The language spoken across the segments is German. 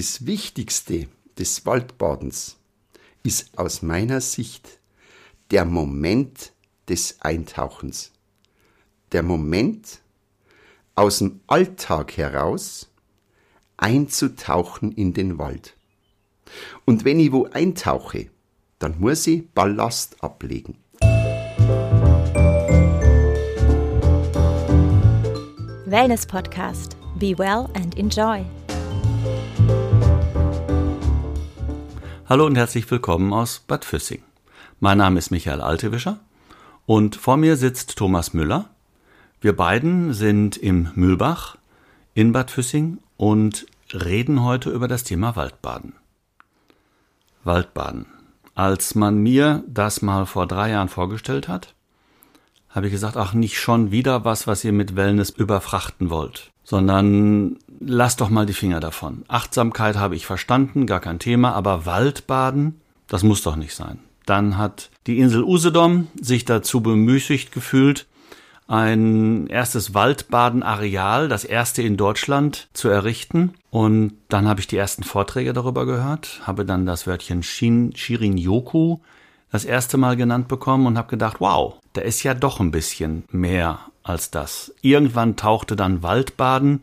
das Wichtigste des Waldbadens ist aus meiner Sicht der Moment des Eintauchens. Der Moment, aus dem Alltag heraus einzutauchen in den Wald. Und wenn ich wo eintauche, dann muss ich Ballast ablegen. Wellness Podcast. Be well and enjoy. Hallo und herzlich willkommen aus Bad Füssing. Mein Name ist Michael Altewischer und vor mir sitzt Thomas Müller. Wir beiden sind im Mühlbach in Bad Füssing und reden heute über das Thema Waldbaden. Waldbaden. Als man mir das mal vor drei Jahren vorgestellt hat, habe ich gesagt, ach, nicht schon wieder was, was ihr mit Wellness überfrachten wollt, sondern lasst doch mal die Finger davon. Achtsamkeit habe ich verstanden, gar kein Thema, aber Waldbaden, das muss doch nicht sein. Dann hat die Insel Usedom sich dazu bemüßigt gefühlt, ein erstes Waldbadenareal, das erste in Deutschland, zu errichten. Und dann habe ich die ersten Vorträge darüber gehört, habe dann das Wörtchen Shin, Shirin Yoku das erste Mal genannt bekommen und habe gedacht, wow, da ist ja doch ein bisschen mehr als das. Irgendwann tauchte dann Waldbaden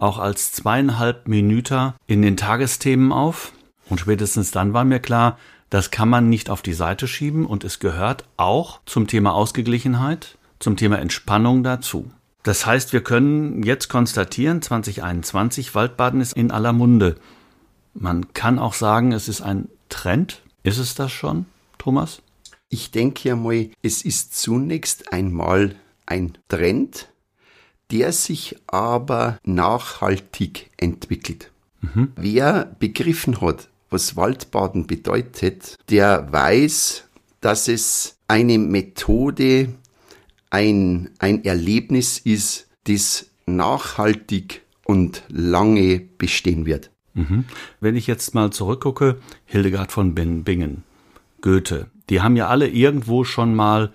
auch als zweieinhalb Minuten in den Tagesthemen auf. Und spätestens dann war mir klar, das kann man nicht auf die Seite schieben und es gehört auch zum Thema Ausgeglichenheit, zum Thema Entspannung dazu. Das heißt, wir können jetzt konstatieren, 2021 Waldbaden ist in aller Munde. Man kann auch sagen, es ist ein Trend. Ist es das schon, Thomas? Ich denke einmal, es ist zunächst einmal ein Trend, der sich aber nachhaltig entwickelt. Mhm. Wer begriffen hat, was Waldbaden bedeutet, der weiß, dass es eine Methode, ein, ein Erlebnis ist, das nachhaltig und lange bestehen wird. Mhm. Wenn ich jetzt mal zurückgucke, Hildegard von Bingen, Goethe, die haben ja alle irgendwo schon mal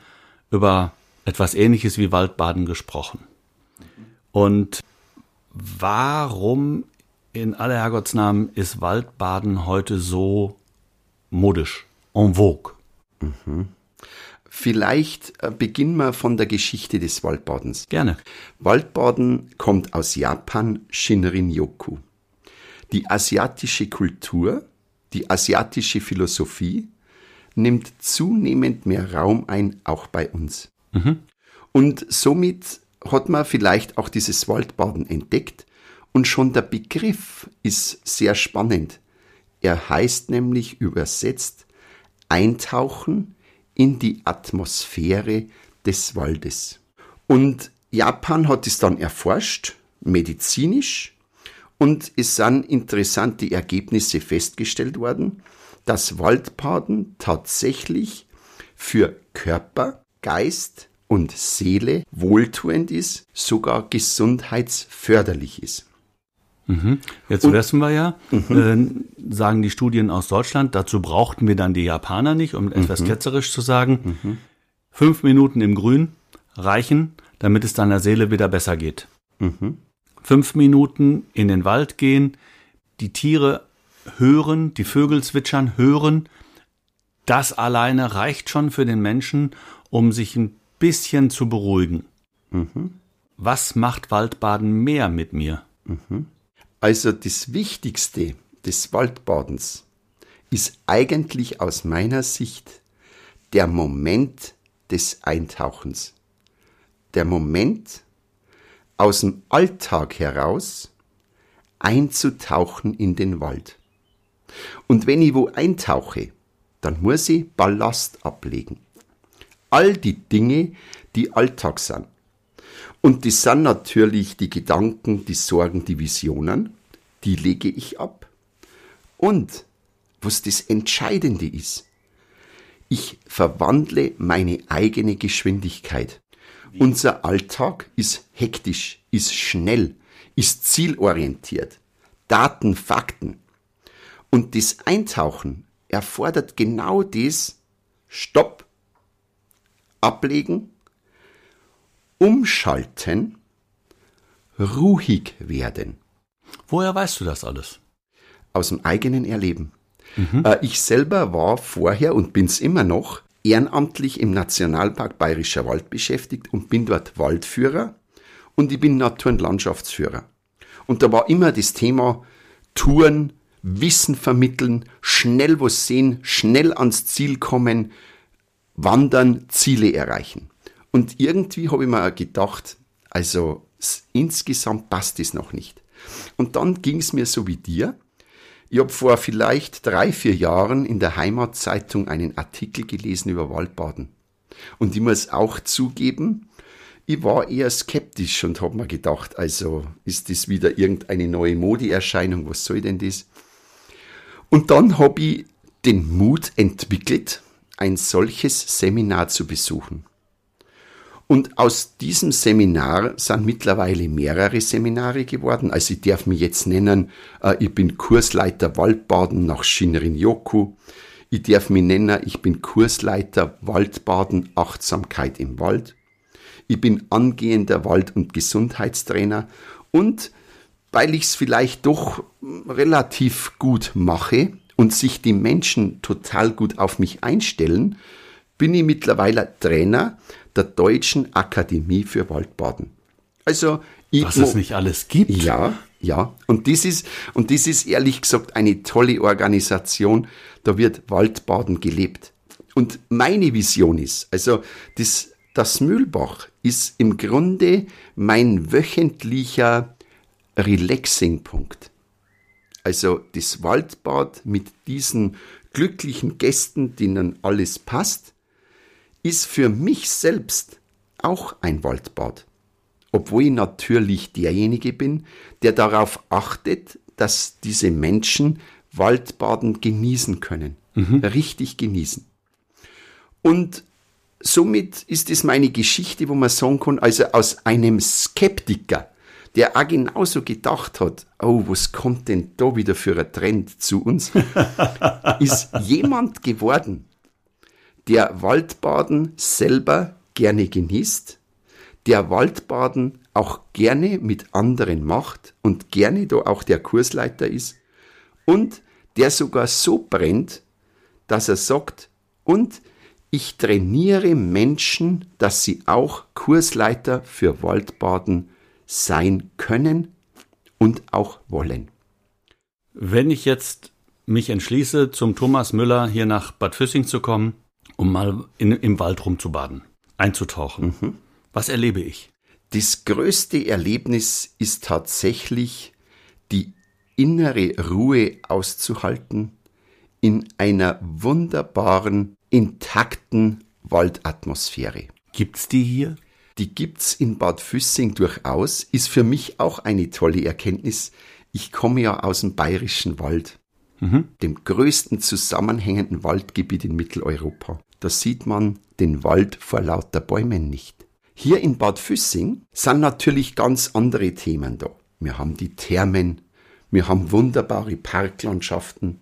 über etwas Ähnliches wie Waldbaden gesprochen. Und warum in aller Herrgottsnamen ist Waldbaden heute so modisch, en vogue? Mhm. Vielleicht äh, beginnen wir von der Geschichte des Waldbadens. Gerne. Waldbaden kommt aus Japan, Shinrin-yoku. Die asiatische Kultur, die asiatische Philosophie nimmt zunehmend mehr Raum ein, auch bei uns. Mhm. Und somit hat man vielleicht auch dieses Waldbaden entdeckt und schon der Begriff ist sehr spannend. Er heißt nämlich übersetzt Eintauchen in die Atmosphäre des Waldes. Und Japan hat es dann erforscht, medizinisch, und es sind interessante Ergebnisse festgestellt worden, dass Waldbaden tatsächlich für Körper, Geist und Seele wohltuend ist, sogar gesundheitsförderlich ist. Mhm. Jetzt und, wissen wir ja, mhm. äh, sagen die Studien aus Deutschland, dazu brauchten wir dann die Japaner nicht, um etwas mhm. ketzerisch zu sagen. Mhm. Fünf Minuten im Grün reichen, damit es deiner Seele wieder besser geht. Mhm. Fünf Minuten in den Wald gehen, die Tiere hören, die Vögel zwitschern, hören. Das alleine reicht schon für den Menschen, um sich ein bisschen zu beruhigen. Mhm. Was macht Waldbaden mehr mit mir? Mhm. Also das Wichtigste des Waldbadens ist eigentlich aus meiner Sicht der Moment des Eintauchens. Der Moment, aus dem Alltag heraus einzutauchen in den Wald. Und wenn ich wo eintauche, dann muss ich Ballast ablegen. All die Dinge, die Alltag sind. Und das sind natürlich die Gedanken, die Sorgen, die Visionen, die lege ich ab. Und was das Entscheidende ist, ich verwandle meine eigene Geschwindigkeit. Unser Alltag ist hektisch, ist schnell, ist zielorientiert. Daten, Fakten. Und das Eintauchen erfordert genau das Stopp, ablegen umschalten, ruhig werden. Woher weißt du das alles? aus dem eigenen Erleben. Äh, ich selber war vorher und bin's immer noch ehrenamtlich im Nationalpark Bayerischer Wald beschäftigt und bin dort Waldführer und ich bin Natur- und Landschaftsführer. Und da war immer das Thema Touren, Wissen vermitteln, schnell was sehen, schnell ans Ziel kommen, wandern, Ziele erreichen. Und irgendwie habe ich mir gedacht, also insgesamt passt es noch nicht. Und dann ging es mir so wie dir. Ich habe vor vielleicht drei, vier Jahren in der Heimatzeitung einen Artikel gelesen über Waldbaden. Und ich muss auch zugeben, ich war eher skeptisch und habe mir gedacht, also ist das wieder irgendeine neue Modeerscheinung, was soll denn das? Und dann habe ich den Mut entwickelt, ein solches Seminar zu besuchen. Und aus diesem Seminar sind mittlerweile mehrere Seminare geworden. Also ich darf mich jetzt nennen, äh, ich bin Kursleiter Waldbaden nach Shinrin-yoku. Ich darf mich nennen, ich bin Kursleiter Waldbaden Achtsamkeit im Wald. Ich bin angehender Wald- und Gesundheitstrainer und weil ich es vielleicht doch relativ gut mache und sich die Menschen total gut auf mich einstellen, bin ich mittlerweile Trainer der Deutschen Akademie für Waldbaden. Also ich Was es nicht alles gibt. ja, ja. Und das ist, und das ist ehrlich gesagt eine tolle Organisation. Da wird Waldbaden gelebt. Und meine Vision ist, also das, das Mühlbach ist im Grunde mein wöchentlicher Relaxing-Punkt. Also das Waldbad mit diesen glücklichen Gästen, denen alles passt, ist für mich selbst auch ein Waldbad obwohl ich natürlich derjenige bin, der darauf achtet, dass diese Menschen Waldbaden genießen können, richtig genießen. Und somit ist es meine Geschichte, wo man sagen kann, also aus einem Skeptiker, der auch genauso gedacht hat, oh, was kommt denn da wieder für ein Trend zu uns, ist jemand geworden, der Waldbaden selber gerne genießt, der Waldbaden auch gerne mit anderen macht und gerne da auch der Kursleiter ist und der sogar so brennt, dass er sagt, und ich trainiere Menschen, dass sie auch Kursleiter für Waldbaden sein können und auch wollen. Wenn ich jetzt mich entschließe, zum Thomas Müller hier nach Bad Füssing zu kommen, um mal in, im Wald rumzubaden, einzutauchen, was erlebe ich? Das größte Erlebnis ist tatsächlich die innere Ruhe auszuhalten in einer wunderbaren, intakten Waldatmosphäre. Gibt's die hier? Die gibt's in Bad Füssing durchaus, ist für mich auch eine tolle Erkenntnis. Ich komme ja aus dem bayerischen Wald, dem größten zusammenhängenden Waldgebiet in Mitteleuropa. Da sieht man den Wald vor lauter Bäumen nicht. Hier in Bad Füssing sind natürlich ganz andere Themen da. Wir haben die Thermen, wir haben wunderbare Parklandschaften,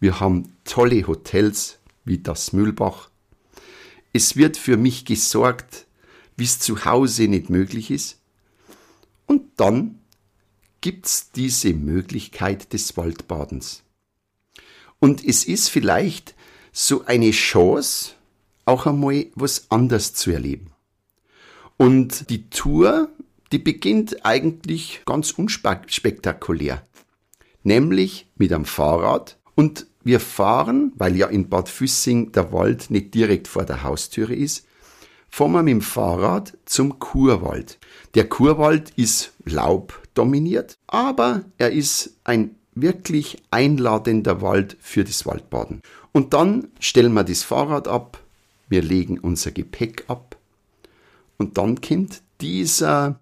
wir haben tolle Hotels wie das Mühlbach. Es wird für mich gesorgt, wie es zu Hause nicht möglich ist. Und dann gibt's diese Möglichkeit des Waldbadens. Und es ist vielleicht so eine Chance, auch einmal was anders zu erleben. Und die Tour, die beginnt eigentlich ganz unspektakulär. Nämlich mit einem Fahrrad. Und wir fahren, weil ja in Bad Füssing der Wald nicht direkt vor der Haustüre ist, fahren wir mit dem Fahrrad zum Kurwald. Der Kurwald ist laubdominiert, aber er ist ein wirklich einladender Wald für das Waldbaden. Und dann stellen wir das Fahrrad ab, wir legen unser Gepäck ab und dann kommt dieser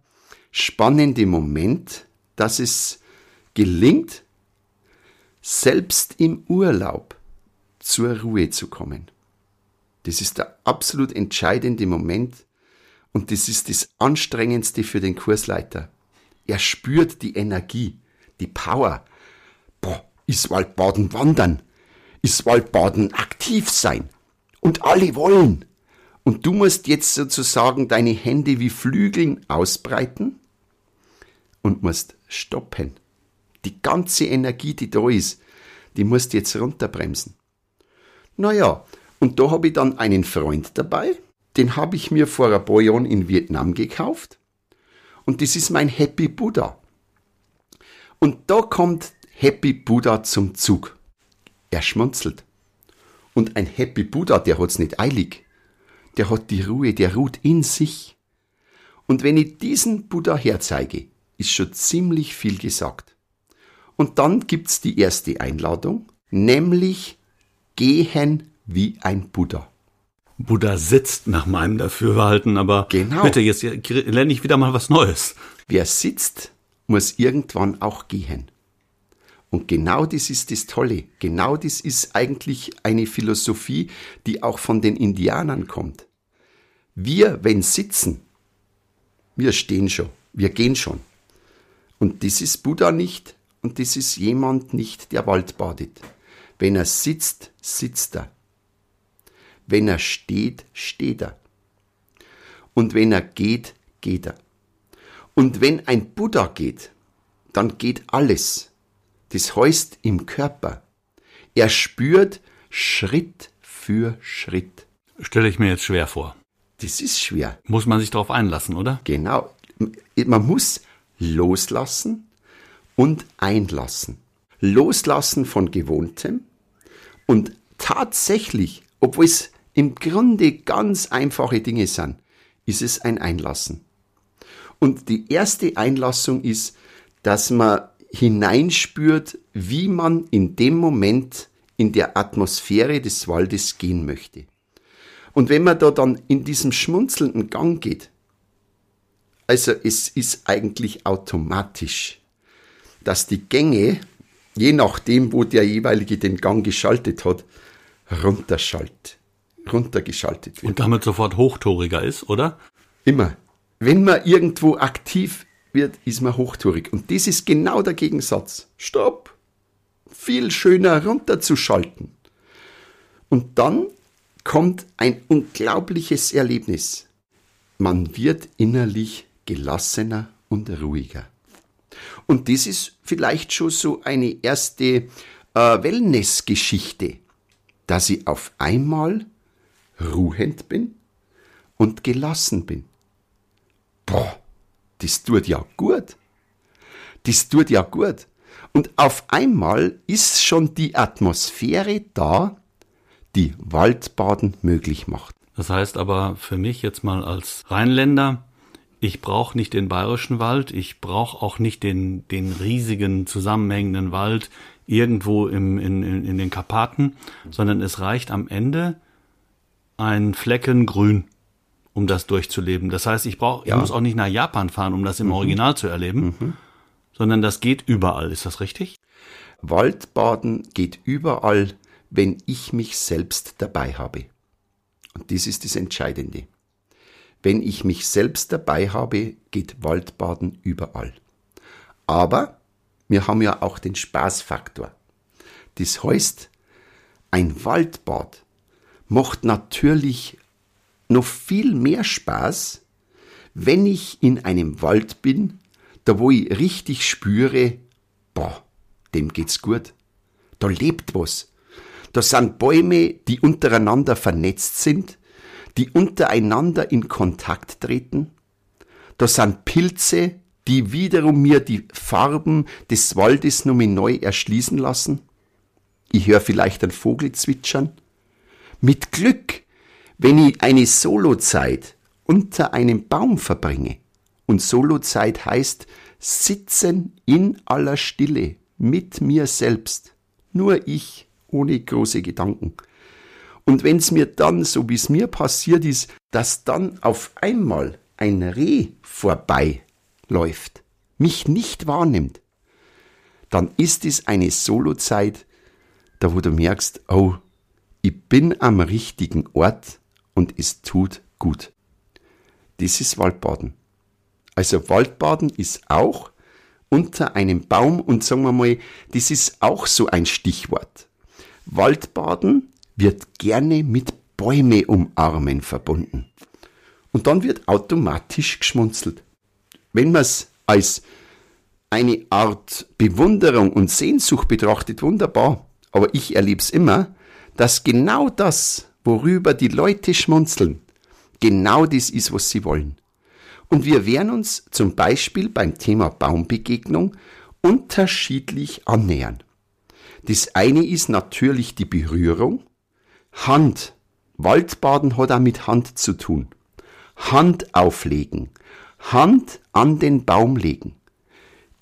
spannende Moment, dass es gelingt, selbst im Urlaub zur Ruhe zu kommen. Das ist der absolut entscheidende Moment und das ist das Anstrengendste für den Kursleiter. Er spürt die Energie, die Power. Boah, ist Waldbaden wandern, ist Waldbaden aktiv sein und alle wollen. Und du musst jetzt sozusagen deine Hände wie Flügeln ausbreiten und musst stoppen. Die ganze Energie, die da ist, die musst du jetzt runterbremsen. Naja, und da habe ich dann einen Freund dabei, den habe ich mir vor ein paar Jahren in Vietnam gekauft. Und das ist mein Happy Buddha. Und da kommt Happy Buddha zum Zug. Er schmunzelt. Und ein Happy Buddha, der hat's nicht eilig. Der hat die Ruhe, der ruht in sich. Und wenn ich diesen Buddha herzeige, ist schon ziemlich viel gesagt. Und dann gibt's die erste Einladung, nämlich gehen wie ein Buddha. Buddha sitzt nach meinem Dafürhalten, aber Genau. bitte, jetzt lerne ich wieder mal was Neues. Wer sitzt, muss irgendwann auch gehen. Und genau das ist das Tolle. Genau das ist eigentlich eine Philosophie, die auch von den Indianern kommt. Wir, wenn sitzen, wir stehen schon, wir gehen schon. Und das ist Buddha nicht und das ist jemand nicht, der Wald badet. Wenn er sitzt, sitzt er. Wenn er steht, steht er. Und wenn er geht, geht er. Und wenn ein Buddha geht, dann geht alles. Das heißt im Körper. Er spürt Schritt für Schritt. Stelle ich mir jetzt schwer vor. Das ist schwer. Muss man sich darauf einlassen, oder? Genau. Man muss loslassen und einlassen. Loslassen von Gewohntem und tatsächlich, obwohl es im Grunde ganz einfache Dinge sind, ist es ein Einlassen. Und die erste Einlassung ist, dass man hineinspürt, wie man in dem Moment in der Atmosphäre des Waldes gehen möchte. Und wenn man da dann in diesem schmunzelnden Gang geht, also es ist eigentlich automatisch, dass die Gänge, je nachdem, wo der jeweilige den Gang geschaltet hat, runterschaltet, runtergeschaltet wird. Und damit sofort hochtoriger ist, oder? Immer. Wenn man irgendwo aktiv wird, ist man hochtourig. Und das ist genau der Gegensatz. Stopp! Viel schöner runterzuschalten. Und dann kommt ein unglaubliches Erlebnis. Man wird innerlich gelassener und ruhiger. Und das ist vielleicht schon so eine erste äh, Wellness-Geschichte, dass ich auf einmal ruhend bin und gelassen bin. Boah, das tut ja gut. Das tut ja gut. Und auf einmal ist schon die Atmosphäre da, die Waldbaden möglich macht. Das heißt aber für mich jetzt mal als Rheinländer, ich brauche nicht den bayerischen Wald, ich brauche auch nicht den, den riesigen zusammenhängenden Wald irgendwo im, in, in, in den Karpaten, sondern es reicht am Ende ein Flecken Grün, um das durchzuleben. Das heißt, ich brauche, Ja. ich muss auch nicht nach Japan fahren, um das im Original zu erleben, sondern das geht überall. Ist das richtig? Waldbaden geht überall, wenn ich mich selbst dabei habe. Und das ist das Entscheidende. Wenn ich mich selbst dabei habe, geht Waldbaden überall. Aber wir haben ja auch den Spaßfaktor. Das heißt, ein Waldbad macht natürlich noch viel mehr Spaß, wenn ich in einem Wald bin, da wo ich richtig spüre, boah, dem geht's gut. Da lebt was. Da sind Bäume, die untereinander vernetzt sind, die untereinander in Kontakt treten. Da sind Pilze, die wiederum mir die Farben des Waldes nochmal neu erschließen lassen. Ich höre vielleicht einen Vogel zwitschern. Mit Glück, wenn ich eine Solozeit unter einem Baum verbringe. Und Solozeit heißt sitzen in aller Stille mit mir selbst. Nur ich, ohne große Gedanken. Und wenn's mir dann, so wie es mir passiert ist, dass dann auf einmal ein Reh vorbeiläuft, mich nicht wahrnimmt, dann ist es eine Solozeit, da wo du merkst, oh, ich bin am richtigen Ort und es tut gut. Das ist Waldbaden. Also Waldbaden ist auch unter einem Baum und sagen wir mal, das ist auch so ein Stichwort. Waldbaden wird gerne mit Bäume umarmen verbunden. Und dann wird automatisch geschmunzelt. Wenn man es als eine Art Bewunderung und Sehnsucht betrachtet, wunderbar. aber ich erlebe es immer, dass genau das, worüber die Leute schmunzeln, genau das ist, was sie wollen. Und wir werden uns zum Beispiel beim Thema Baumbegegnung unterschiedlich annähern. Das eine ist natürlich die Berührung. Hand. Waldbaden hat auch mit Hand zu tun. Hand auflegen. Hand an den Baum legen.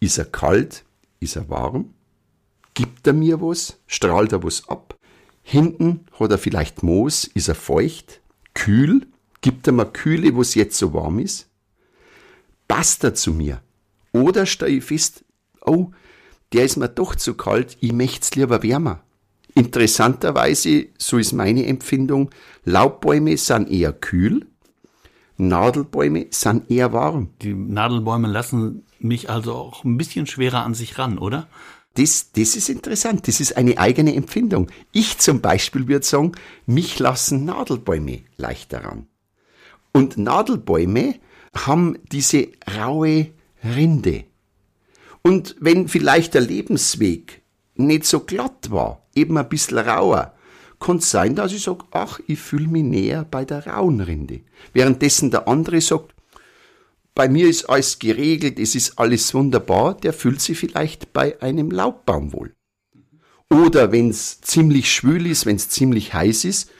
Ist er kalt? Ist er warm? Gibt er mir was? Strahlt er was ab? Hinten hat er vielleicht Moos? Ist er feucht? Kühl? Gibt er mir Kühle, wo es jetzt so warm ist? Passt er zu mir? Oder stelle ich fest, oh, der ist mir doch zu kalt, ich möcht's lieber wärmer. Interessanterweise, so ist meine Empfindung, Laubbäume sind eher kühl, Nadelbäume sind eher warm. Die Nadelbäume lassen mich also auch ein bisschen schwerer an sich ran, oder? Das, das ist interessant, das ist eine eigene Empfindung. Ich zum Beispiel würde sagen, mich lassen Nadelbäume leichter ran. Und Nadelbäume haben diese raue Rinde. Und wenn vielleicht der Lebensweg nicht so glatt war, eben ein bisschen rauer, kann es sein, dass ich sage, ach, ich fühle mich näher bei der rauen Rinde. Währenddessen der andere sagt, bei mir ist alles geregelt, es ist alles wunderbar, der fühlt sich vielleicht bei einem Laubbaum wohl. Oder wenn es ziemlich schwül ist, wenn es ziemlich heiß ist,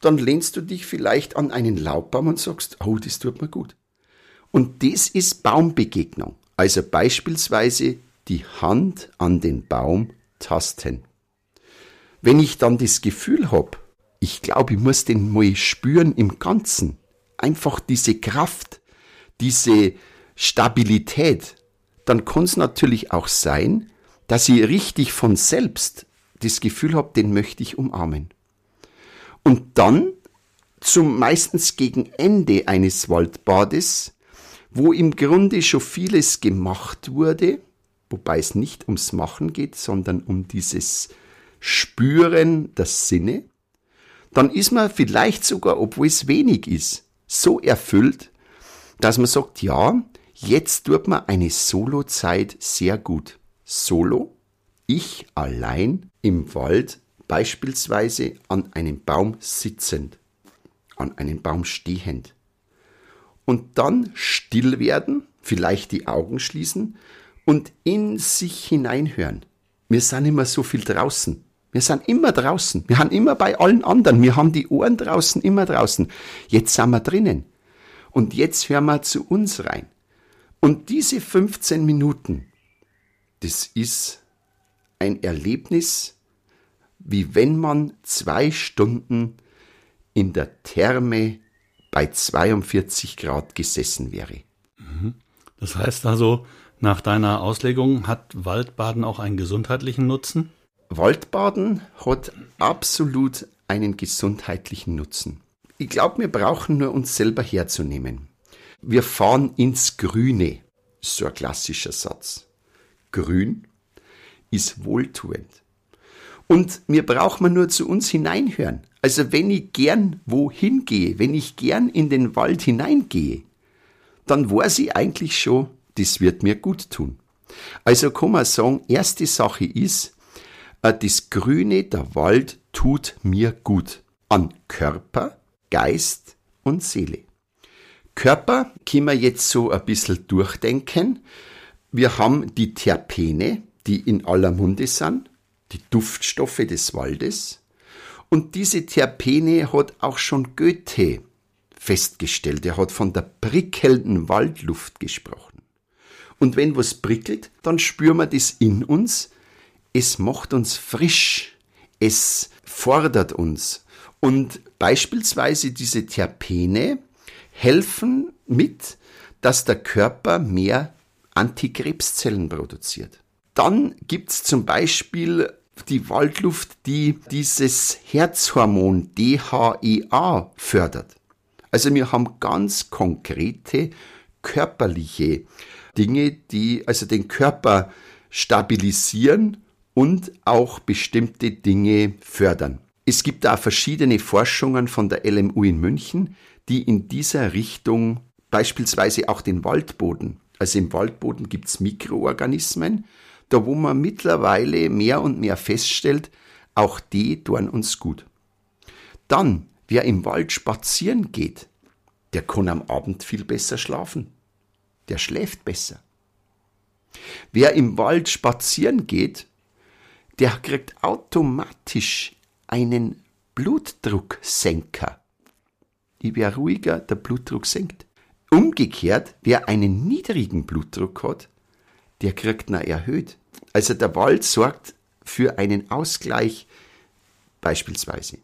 dann lehnst du dich vielleicht an einen Laubbaum und sagst, oh, das tut mir gut. Und das ist Baumbegegnung. Also beispielsweise die Hand an den Baum tasten. Wenn ich dann das Gefühl habe, ich glaube, ich muss den mal spüren im Ganzen, einfach diese Kraft, diese Stabilität, dann kann es natürlich auch sein, dass ich richtig von selbst das Gefühl habe, den möchte ich umarmen. Und dann, zum meistens gegen Ende eines Waldbades, wo im Grunde schon vieles gemacht wurde, wobei es nicht ums Machen geht, sondern um dieses Spüren der Sinne, dann ist man vielleicht sogar, obwohl es wenig ist, so erfüllt, dass man sagt, ja, jetzt tut man eine Solozeit sehr gut. Solo, ich allein im Wald, beispielsweise an einem Baum sitzend, an einem Baum stehend und dann still werden, vielleicht die Augen schließen und in sich hineinhören. Wir sind immer so viel draußen. Wir sind immer draußen. Wir haben immer bei allen anderen. Wir haben die Ohren draußen, immer draußen. Jetzt sind wir drinnen. Und jetzt hören wir zu uns rein. Und diese 15 Minuten, das ist ein Erlebnis, wie wenn man zwei Stunden in der Therme bei 42 Grad gesessen wäre. Mhm. Das heißt also, nach deiner Auslegung hat Waldbaden auch einen gesundheitlichen Nutzen? Waldbaden hat absolut einen gesundheitlichen Nutzen. Ich glaube, wir brauchen nur uns selber herzunehmen. Wir fahren ins Grüne, so ein klassischer Satz. Grün ist wohltuend. Und wir brauchen nur zu uns hineinhören. Also wenn ich gern wohin gehe, wenn ich gern in den Wald hineingehe, dann weiß ich eigentlich schon, das wird mir gut tun. Also kann man sagen, erste Sache ist, das Grüne, der Wald tut mir gut. An Körper, Geist und Seele. Körper können wir jetzt so ein bisschen durchdenken. Wir haben die Terpene, die in aller Munde sind, die Duftstoffe des Waldes. Und diese Terpene hat auch schon Goethe festgestellt. Er hat von der prickelnden Waldluft gesprochen. Und wenn was prickelt, dann spüren wir das in uns. Es macht uns frisch. Es fordert uns. Und beispielsweise diese Terpene helfen mit, dass der Körper mehr Antikrebszellen produziert. Dann gibt's zum Beispiel die Waldluft, die dieses Herzhormon DHEA fördert. Also wir haben ganz konkrete körperliche Dinge, die also den Körper stabilisieren und auch bestimmte Dinge fördern. Es gibt da verschiedene Forschungen von der LMU in München, die in dieser Richtung beispielsweise auch den Waldboden, also im Waldboden gibt es Mikroorganismen, da wo man mittlerweile mehr und mehr feststellt, auch die tun uns gut. Dann, wer im Wald spazieren geht, der kann am Abend viel besser schlafen. Der schläft besser. Wer im Wald spazieren geht, der kriegt automatisch einen Blutdrucksenker. Ich wäre ruhiger, der Blutdruck senkt. Umgekehrt, wer einen niedrigen Blutdruck hat, der kriegt ihn erhöht. Also der Wald sorgt für einen Ausgleich beispielsweise.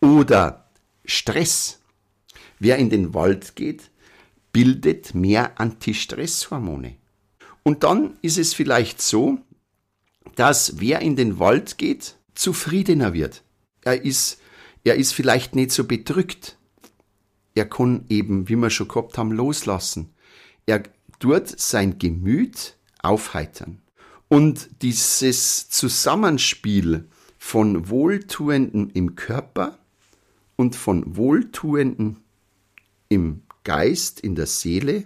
Oder Stress. Wer in den Wald geht, bildet mehr Antistresshormone. Und dann ist es vielleicht so, dass wer in den Wald geht, zufriedener wird. Er ist, er ist vielleicht nicht so bedrückt. Er kann eben, wie wir schon gehabt haben, loslassen. Er tut sein Gemüt aufheitern. Und dieses Zusammenspiel von Wohltuenden im Körper und von Wohltuenden im Geist, in der Seele,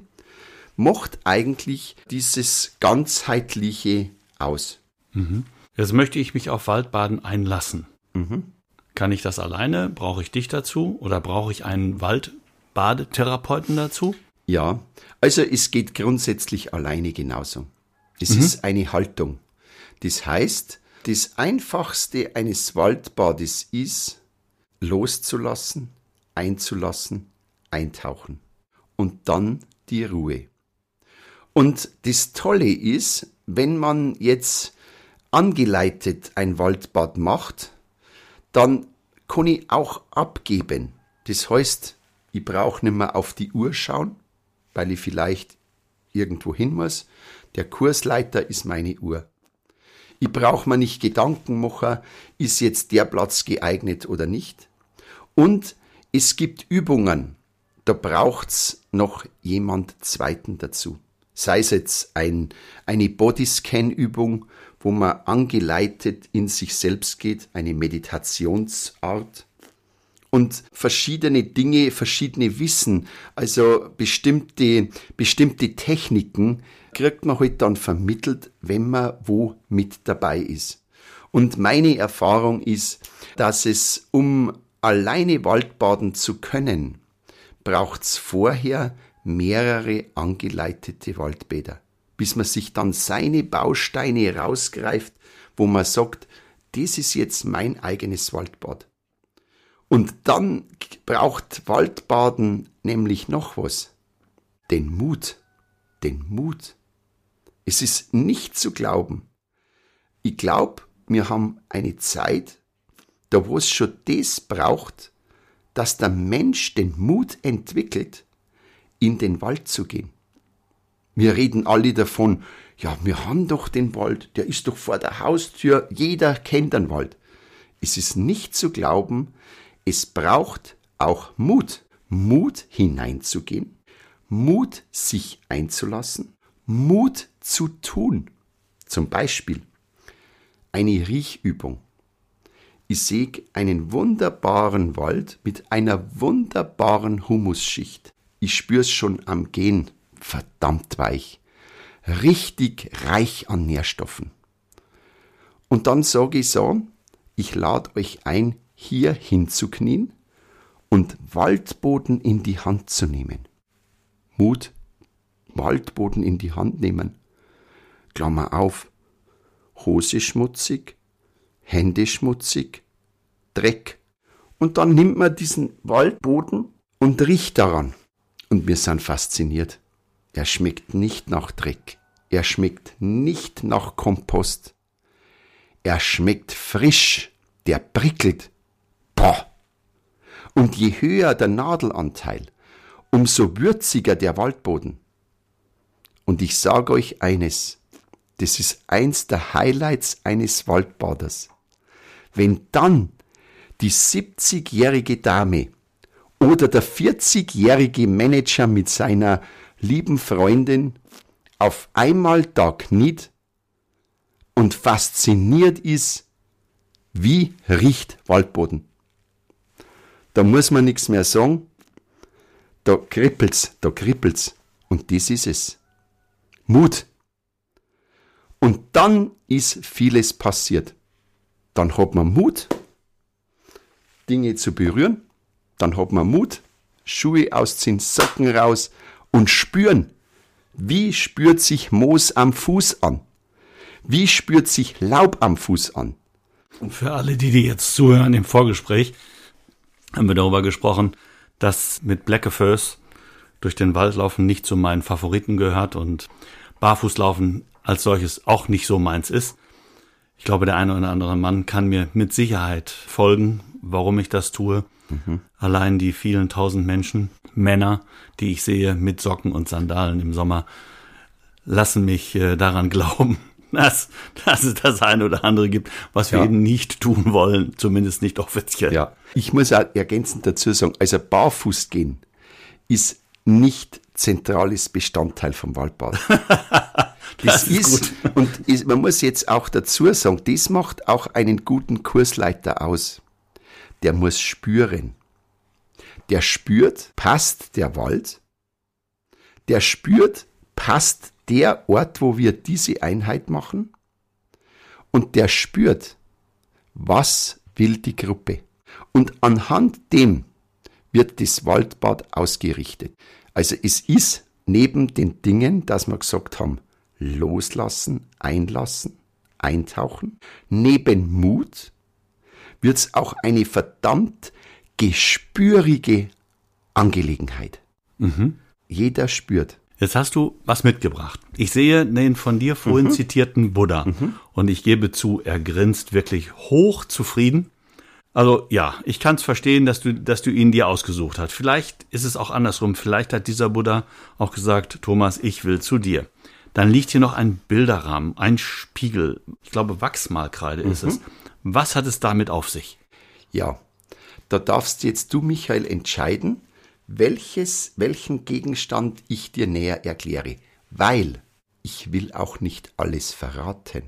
macht eigentlich dieses ganzheitliche aus. Mhm. Jetzt möchte ich mich auf Waldbaden einlassen. Mhm. Kann ich das alleine? Brauche ich dich dazu? Oder brauche ich einen Waldbadetherapeuten dazu? Ja, also es geht grundsätzlich alleine genauso. Es mhm. ist eine Haltung. Das heißt, das Einfachste eines Waldbades ist, loszulassen, einzulassen, eintauchen und dann die Ruhe. Und das Tolle ist, wenn man jetzt angeleitet ein Waldbad macht, dann kann ich auch abgeben. Das heißt, ich brauche nicht mehr auf die Uhr schauen, weil ich vielleicht irgendwo hin muss. Der Kursleiter ist meine Uhr. Ich brauche mir nicht Gedanken machen, ist jetzt der Platz geeignet oder nicht. Und es gibt Übungen, da braucht's noch jemand Zweiten dazu. Sei es jetzt ein, eine Bodyscan-Übung, wo man angeleitet in sich selbst geht, eine Meditationsart und verschiedene Dinge, verschiedene Wissen, also bestimmte, bestimmte Techniken kriegt man halt dann vermittelt, wenn man wo mit dabei ist. Und meine Erfahrung ist, dass es, um alleine Waldbaden zu können, braucht's vorher mehrere angeleitete Waldbäder, bis man sich dann seine Bausteine rausgreift, wo man sagt, das ist jetzt mein eigenes Waldbad. Und dann braucht Waldbaden nämlich noch was. Den Mut. Den Mut. Es ist nicht zu glauben. Ich glaube, wir haben eine Zeit, da wo es schon das braucht, dass der Mensch den Mut entwickelt, in den Wald zu gehen. Wir reden alle davon, ja, wir haben doch den Wald, der ist doch vor der Haustür, jeder kennt den Wald. Es ist nicht zu glauben, es braucht auch Mut, Mut hineinzugehen, Mut sich einzulassen, Mut zu tun. Zum Beispiel eine Riechübung. Ich sehe einen wunderbaren Wald mit einer wunderbaren Humusschicht. Ich spür's schon am Gehen. Verdammt weich. Richtig reich an Nährstoffen. Und dann sage ich so, ich lade euch ein, hier hinzuknien und Waldboden in die Hand zu nehmen. Mut, Waldboden in die Hand nehmen. Klammer auf, Hose schmutzig, Hände schmutzig, Dreck. Und dann nimmt man diesen Waldboden und riecht daran. Und wir sind fasziniert. Er schmeckt nicht nach Dreck. Er schmeckt nicht nach Kompost. Er schmeckt frisch. Der prickelt. Boah! Und je höher der Nadelanteil, umso würziger der Waldboden. Und ich sage euch eines, das ist eins der Highlights eines Waldbaders. Wenn dann die 70-jährige Dame oder der 40-jährige Manager mit seiner lieben Freundin auf einmal da kniet und fasziniert ist, wie riecht Waldboden. Da muss man nichts mehr sagen. Da kribbelt's, da kribbelt's. Und das ist es. Mut. Und dann ist vieles passiert. Dann hat man Mut, Dinge zu berühren. Dann hat man Mut, Schuhe ausziehen, Socken raus und spüren. Wie spürt sich Moos am Fuß an? Wie spürt sich Laub am Fuß an? Und für alle, die, die jetzt zuhören im Vorgespräch, haben wir darüber gesprochen, dass mit Blackefurs durch den Wald laufen nicht zu meinen Favoriten gehört und Barfußlaufen als solches auch nicht so meins ist. Ich glaube, der eine oder andere Mann kann mir mit Sicherheit folgen, warum ich das tue. Mhm. Allein die vielen tausend Menschen, Männer, die ich sehe mit Socken und Sandalen im Sommer, lassen mich äh, daran glauben, dass, dass es das eine oder andere gibt, was wir ja. eben nicht tun wollen, zumindest nicht offiziell. Ja, ich muss auch ergänzend dazu sagen, also barfuß gehen ist nicht zentrales Bestandteil vom Waldbad. Das, das ist, ist und ist, man muss jetzt auch dazu sagen, das macht auch einen guten Kursleiter aus. Der muss spüren. Der spürt, passt der Wald. Der spürt, passt der Ort, wo wir diese Einheit machen. Und der spürt, was will die Gruppe. Und anhand dem wird das Waldbad ausgerichtet. Also es ist neben den Dingen, dass wir gesagt haben, loslassen, einlassen, eintauchen, neben Mut wird es auch eine verdammt gespürige Angelegenheit. Mhm. Jeder spürt. Jetzt hast du was mitgebracht. Ich sehe den von dir vorhin mhm. zitierten Buddha mhm. und ich gebe zu, er grinst wirklich hoch zufrieden. Also ja, ich kann es verstehen, dass du, dass du ihn dir ausgesucht hast. Vielleicht ist es auch andersrum. Vielleicht hat dieser Buddha auch gesagt, Thomas, ich will zu dir. Dann liegt hier noch ein Bilderrahmen, ein Spiegel. Ich glaube, Wachsmalkreide mhm. ist es. Was hat es damit auf sich? Ja, da darfst jetzt du, Michael, entscheiden, welches, welchen Gegenstand ich dir näher erkläre. Weil ich will auch nicht alles verraten.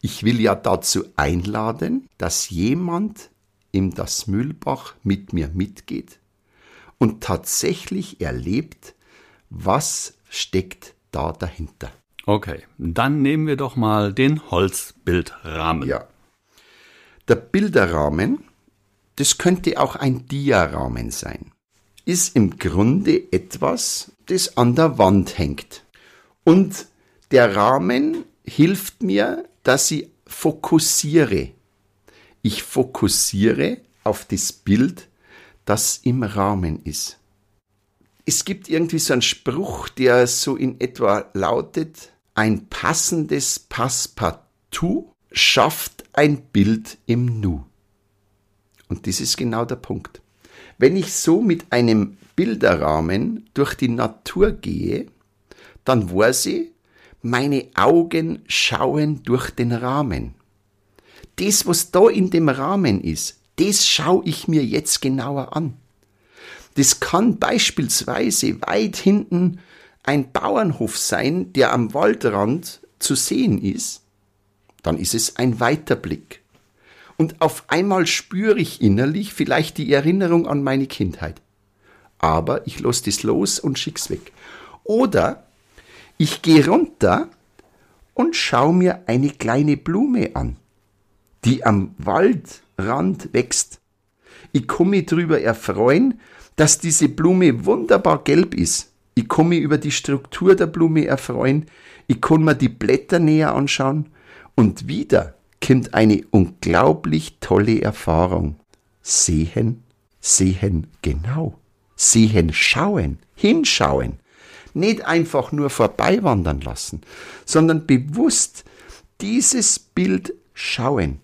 Ich will ja dazu einladen, dass jemand in das Mühlbach mit mir mitgeht und tatsächlich erlebt, was steckt da dahinter. Okay, dann nehmen wir doch mal den Holzbildrahmen. Ja. Der Bilderrahmen, das könnte auch ein Diarahmen sein, ist im Grunde etwas, das an der Wand hängt. Und der Rahmen hilft mir, dass ich fokussiere. Ich fokussiere auf das Bild, das im Rahmen ist. Es gibt irgendwie so einen Spruch, der so in etwa lautet, ein passendes Passepartout schafft ein Bild im Nu. Und das ist genau der Punkt. Wenn ich so mit einem Bilderrahmen durch die Natur gehe, dann weiß ich, meine Augen schauen durch den Rahmen. Das, was da in dem Rahmen ist, das schaue ich mir jetzt genauer an. Das kann beispielsweise weit hinten ein Bauernhof sein, der am Waldrand zu sehen ist. Dann ist es ein weiter Blick. Und auf einmal spüre ich innerlich vielleicht die Erinnerung an meine Kindheit. Aber ich lasse das los und schick's weg. Oder ich gehe runter und schaue mir eine kleine Blume an, die am Waldrand wächst. Ich komme mich drüber erfreuen, dass diese Blume wunderbar gelb ist. Ich kann mich über die Struktur der Blume erfreuen. Ich kann mir die Blätter näher anschauen. Und wieder kommt eine unglaublich tolle Erfahrung. Sehen, sehen genau. Sehen, schauen, hinschauen nicht einfach nur vorbeiwandern lassen, sondern bewusst dieses Bild schauen.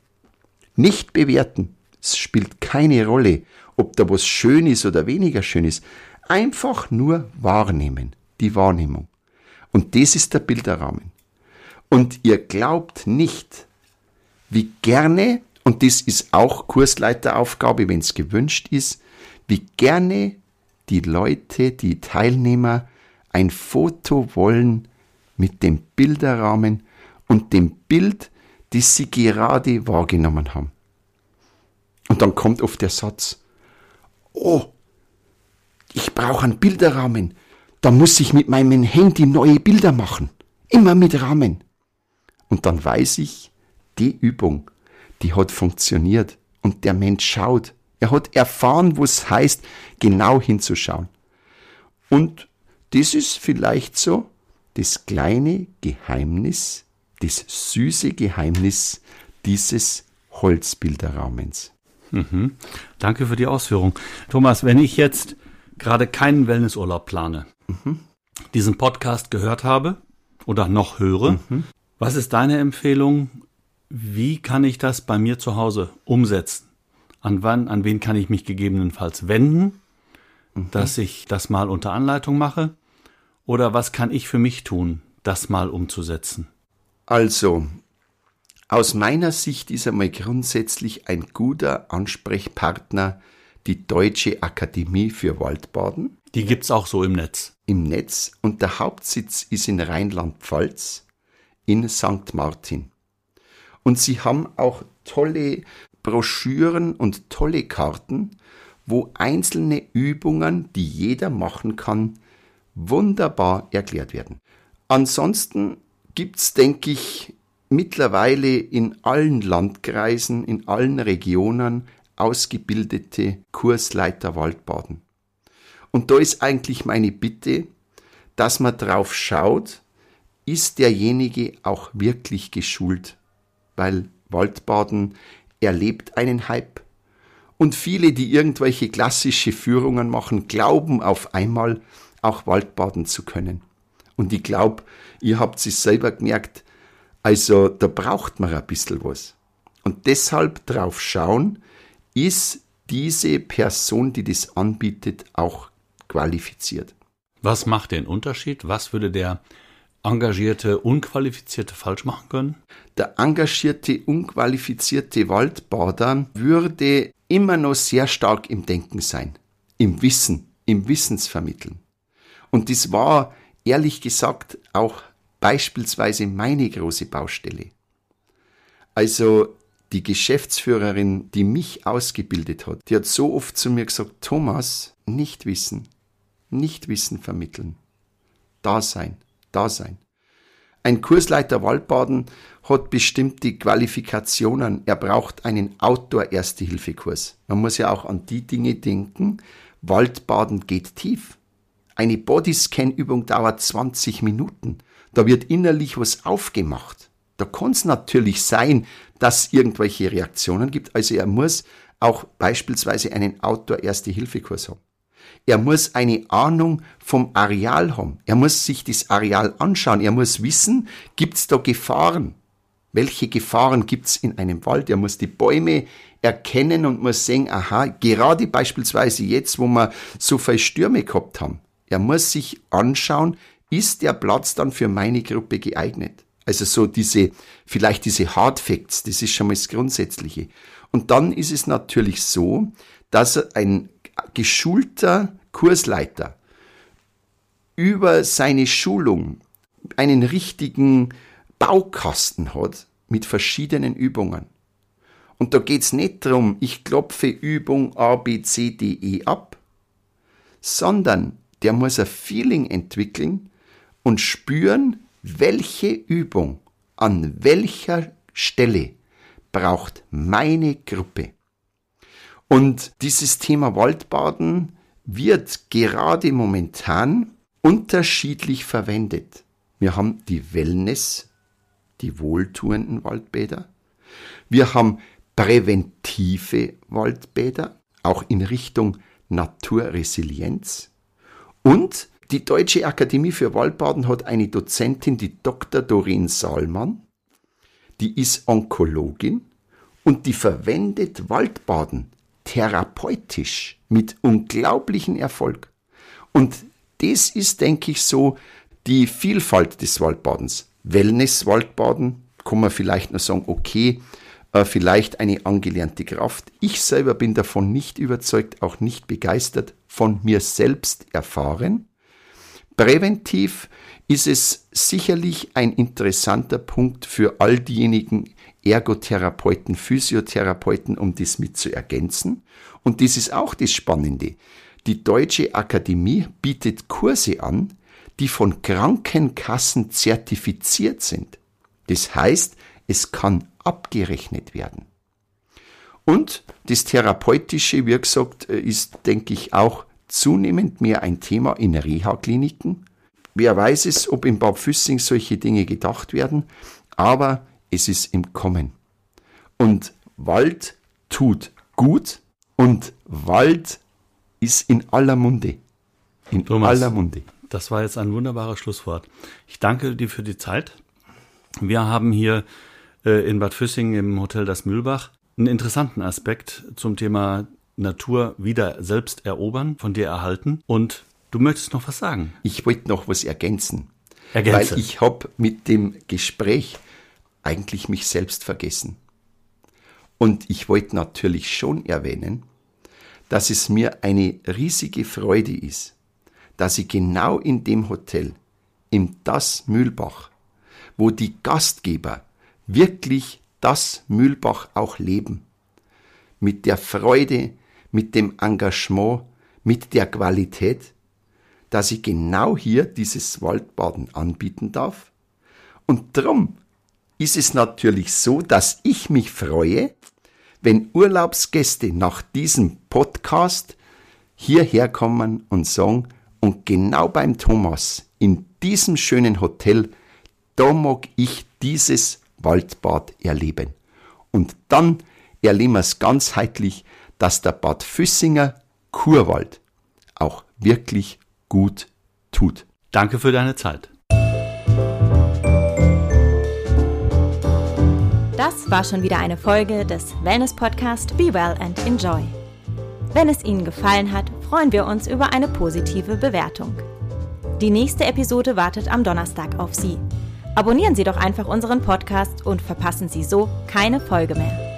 Nicht bewerten. Es spielt keine Rolle, ob da was schön ist oder weniger schön ist. Einfach nur wahrnehmen. Die Wahrnehmung. Und das ist der Bilderrahmen. Und ihr glaubt nicht, wie gerne, und das ist auch Kursleiteraufgabe, wenn es gewünscht ist, wie gerne die Leute, die Teilnehmer ein Foto wollen mit dem Bilderrahmen und dem Bild, das sie gerade wahrgenommen haben. Und dann kommt oft der Satz, oh, ich brauche einen Bilderrahmen, da muss ich mit meinem Handy neue Bilder machen, immer mit Rahmen. Und dann weiß ich, die Übung, die hat funktioniert. Und der Mensch schaut. Er hat erfahren, was heißt, genau hinzuschauen. Und das ist vielleicht so das kleine Geheimnis, das süße Geheimnis dieses Holzbilderraumens. Mhm. Danke für die Ausführung. Thomas, wenn ich jetzt gerade keinen Wellnessurlaub plane, mhm. diesen Podcast gehört habe oder noch höre, mhm. was ist deine Empfehlung? Wie kann ich das bei mir zu Hause umsetzen? An wann, an wen kann ich mich gegebenenfalls wenden, mhm. dass ich das mal unter Anleitung mache? Oder was kann ich für mich tun, das mal umzusetzen? Also, aus meiner Sicht ist einmal grundsätzlich ein guter Ansprechpartner die Deutsche Akademie für Waldbaden. Die gibt's auch so im Netz. Im Netz und der Hauptsitz ist in Rheinland-Pfalz in St. Martin. Und sie haben auch tolle Broschüren und tolle Karten, wo einzelne Übungen, die jeder machen kann, wunderbar erklärt werden. Ansonsten gibt's, denke ich, mittlerweile in allen Landkreisen, in allen Regionen ausgebildete Kursleiter Waldbaden. Und da ist eigentlich meine Bitte, dass man drauf schaut, ist derjenige auch wirklich geschult, weil Waldbaden erlebt einen Hype. Und viele, die irgendwelche klassische Führungen machen, glauben auf einmal auch Waldbaden zu können. Und ich glaube, ihr habt es selber gemerkt, also da braucht man ein bisschen was. Und deshalb drauf schauen, ist diese Person, die das anbietet, auch qualifiziert. Was macht den Unterschied? Was würde der engagierte, unqualifizierte falsch machen können? Der engagierte, unqualifizierte Waldbader würde immer noch sehr stark im Denken sein, im Wissen, im Wissensvermitteln. Und das war ehrlich gesagt auch beispielsweise meine große Baustelle. Also die Geschäftsführerin, die mich ausgebildet hat, die hat so oft zu mir gesagt, Thomas, nicht wissen, nicht Wissen vermitteln. Da sein, da sein. Ein Kursleiter Waldbaden hat bestimmte Qualifikationen. Er braucht einen Outdoor-Erste-Hilfe-Kurs. Man muss ja auch an die Dinge denken. Waldbaden geht tief. Eine Bodyscan-Übung dauert 20 Minuten. Da wird innerlich was aufgemacht. Da kann es natürlich sein, dass irgendwelche Reaktionen gibt. Also er muss auch beispielsweise einen Outdoor-Erste-Hilfe-Kurs haben. Er muss eine Ahnung vom Areal haben. Er muss sich das Areal anschauen. Er muss wissen, gibt es da Gefahren? Welche Gefahren gibt es in einem Wald? Er muss die Bäume erkennen und muss sehen, aha, gerade beispielsweise jetzt, wo wir so viele Stürme gehabt haben. Er muss sich anschauen, ist der Platz dann für meine Gruppe geeignet? Also so diese, vielleicht diese Hard Facts, das ist schon mal das Grundsätzliche. Und dann ist es natürlich so, dass ein geschulter Kursleiter über seine Schulung einen richtigen Baukasten hat mit verschiedenen Übungen. Und da geht's nicht darum, ich klopfe Übung A, B, C, D, E ab, sondern der muss ein Feeling entwickeln, und spüren, welche Übung an welcher Stelle braucht meine Gruppe. Und dieses Thema Waldbaden wird gerade momentan unterschiedlich verwendet. Wir haben die Wellness, die wohltuenden Waldbäder. Wir haben präventive Waldbäder, auch in Richtung Naturresilienz. Und die Deutsche Akademie für Waldbaden hat eine Dozentin, die Dr. Doreen Salmann, die ist Onkologin und die verwendet Waldbaden therapeutisch mit unglaublichem Erfolg. Und das ist, denke ich, so die Vielfalt des Waldbadens. Wellness-Waldbaden, kann man vielleicht nur sagen, okay, äh, vielleicht eine angelernte Kraft. Ich selber bin davon nicht überzeugt, auch nicht begeistert, von mir selbst erfahren. Präventiv ist es sicherlich ein interessanter Punkt für all diejenigen Ergotherapeuten, Physiotherapeuten, um das mit zu ergänzen. Und das ist auch das Spannende. Die Deutsche Akademie bietet Kurse an, die von Krankenkassen zertifiziert sind. Das heißt, es kann abgerechnet werden. Und das Therapeutische, wie gesagt, ist, denke ich, auch zunehmend mehr ein Thema in Reha-Kliniken. Wer weiß es, ob in Bad Füssing solche Dinge gedacht werden, aber es ist im Kommen. Und Wald tut gut und Wald ist in aller Munde. In Thomas, aller Munde. Das war jetzt ein wunderbares Schlusswort. Ich danke dir für die Zeit. Wir haben hier äh, in Bad Füssing im Hotel Das Mühlbach einen interessanten Aspekt zum Thema Natur wieder selbst erobern, von dir erhalten. Und du möchtest noch was sagen. Ich wollte noch was ergänzen. Ergänze. Weil ich habe mit dem Gespräch eigentlich mich selbst vergessen. Und ich wollte natürlich schon erwähnen, dass es mir eine riesige Freude ist, dass ich genau in dem Hotel, im Das Mühlbach, wo die Gastgeber wirklich das Mühlbach auch leben, mit der Freude, mit dem Engagement, mit der Qualität, dass ich genau hier dieses Waldbaden anbieten darf. Und drum ist es natürlich so, dass ich mich freue, wenn Urlaubsgäste nach diesem Podcast hierher kommen und sagen, und genau beim Thomas, in diesem schönen Hotel, da mag ich dieses Waldbad erleben. Und dann erleben wir es ganzheitlich, dass der Bad Füssinger Kurwald auch wirklich gut tut. Danke für deine Zeit. Das war schon wieder eine Folge des Wellness Podcast Be Well and Enjoy. Wenn es Ihnen gefallen hat, freuen wir uns über eine positive Bewertung. Die nächste Episode wartet am Donnerstag auf Sie. Abonnieren Sie doch einfach unseren Podcast und verpassen Sie so keine Folge mehr.